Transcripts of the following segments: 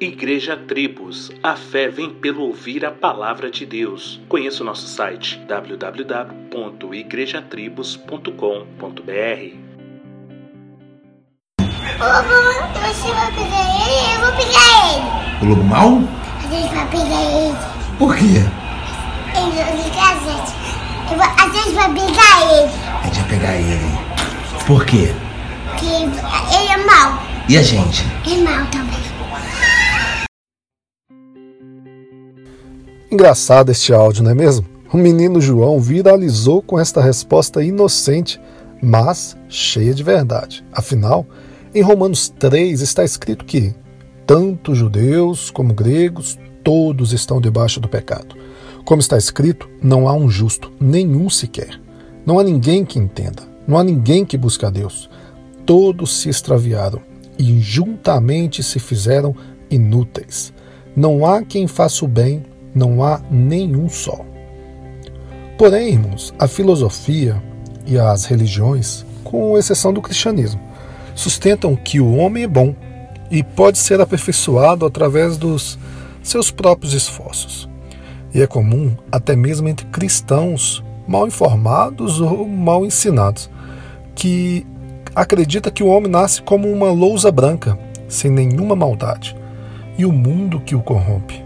Igreja Tribos, a fé vem pelo ouvir a palavra de Deus. Conheça o nosso site www.igrejatribos.com.br. Ô, vovô, você vai pegar ele? Eu vou pegar ele. O lobo mal? A gente vai pegar ele. Por quê? Ele vai pegar a gente. Eu vou- a gente vai pegar ele. A gente vai pegar ele. Por quê? Porque ele é mau. E a gente? É mau também. Engraçado este áudio, não é mesmo? O menino João viralizou com esta resposta inocente, mas cheia de verdade. Afinal, em Romanos 3 está escrito que tanto judeus como gregos, todos estão debaixo do pecado. Como está escrito, não há um justo, nenhum sequer. Não há ninguém que entenda, não há ninguém que busque a Deus. Todos se extraviaram e juntamente se fizeram inúteis. Não há quem faça o bem, não há nenhum só. Porém, irmãos, a filosofia e as religiões, com exceção do cristianismo, sustentam que o homem é bom e pode ser aperfeiçoado através dos seus próprios esforços. E é comum, até mesmo entre cristãos mal informados ou mal ensinados, que acredita que o homem nasce como uma lousa branca, sem nenhuma maldade, e o mundo que o corrompe.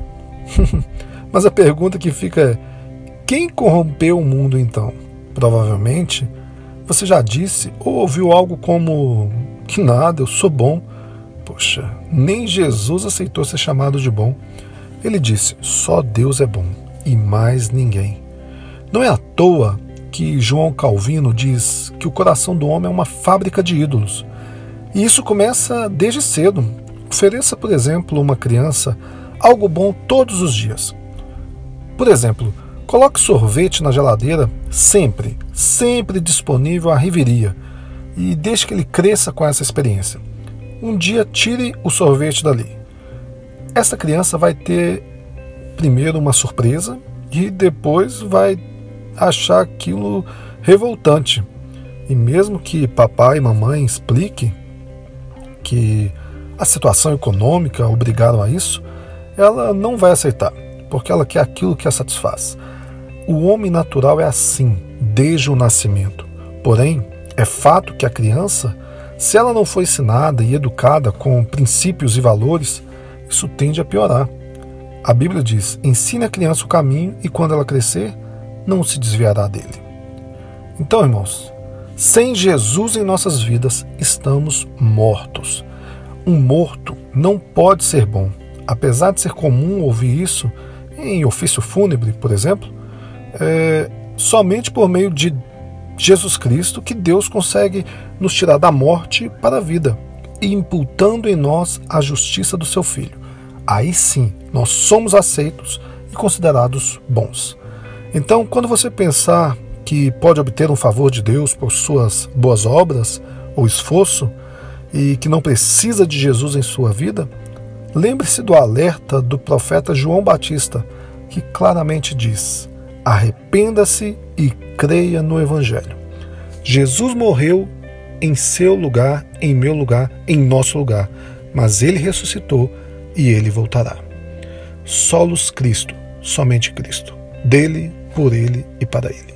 Mas a pergunta que fica é: quem corrompeu o mundo então? Provavelmente você já disse ou ouviu algo como: que nada, eu sou bom. Poxa, nem Jesus aceitou ser chamado de bom. Ele disse: só Deus é bom e mais ninguém. Não é à toa que João Calvino diz que o coração do homem é uma fábrica de ídolos. E isso começa desde cedo. Ofereça, por exemplo, uma criança algo bom todos os dias. Por exemplo, coloque sorvete na geladeira sempre, sempre disponível à riveria e deixe que ele cresça com essa experiência. Um dia tire o sorvete dali. Essa criança vai ter primeiro uma surpresa e depois vai achar aquilo revoltante. E mesmo que papai e mamãe explique que a situação econômica obrigaram a isso, ela não vai aceitar, porque ela quer aquilo que a satisfaz. O homem natural é assim, desde o nascimento. Porém, é fato que a criança, se ela não for ensinada e educada com princípios e valores, isso tende a piorar. A Bíblia diz: ensine a criança o caminho e quando ela crescer, não se desviará dele. Então, irmãos, sem Jesus em nossas vidas, estamos mortos. Um morto não pode ser bom. Apesar de ser comum ouvir isso em ofício fúnebre, por exemplo, é somente por meio de Jesus Cristo que Deus consegue nos tirar da morte para a vida imputando em nós a justiça do seu Filho. Aí sim, nós somos aceitos e considerados bons. Então, quando você pensar que pode obter um favor de Deus por suas boas obras ou esforço e que não precisa de Jesus em sua vida, lembre-se do alerta do profeta João Batista, que claramente diz: arrependa-se e creia no Evangelho. Jesus morreu em seu lugar, em meu lugar, em nosso lugar, mas ele ressuscitou e ele voltará. Solos Cristo, somente Cristo. Dele, por ele e para ele.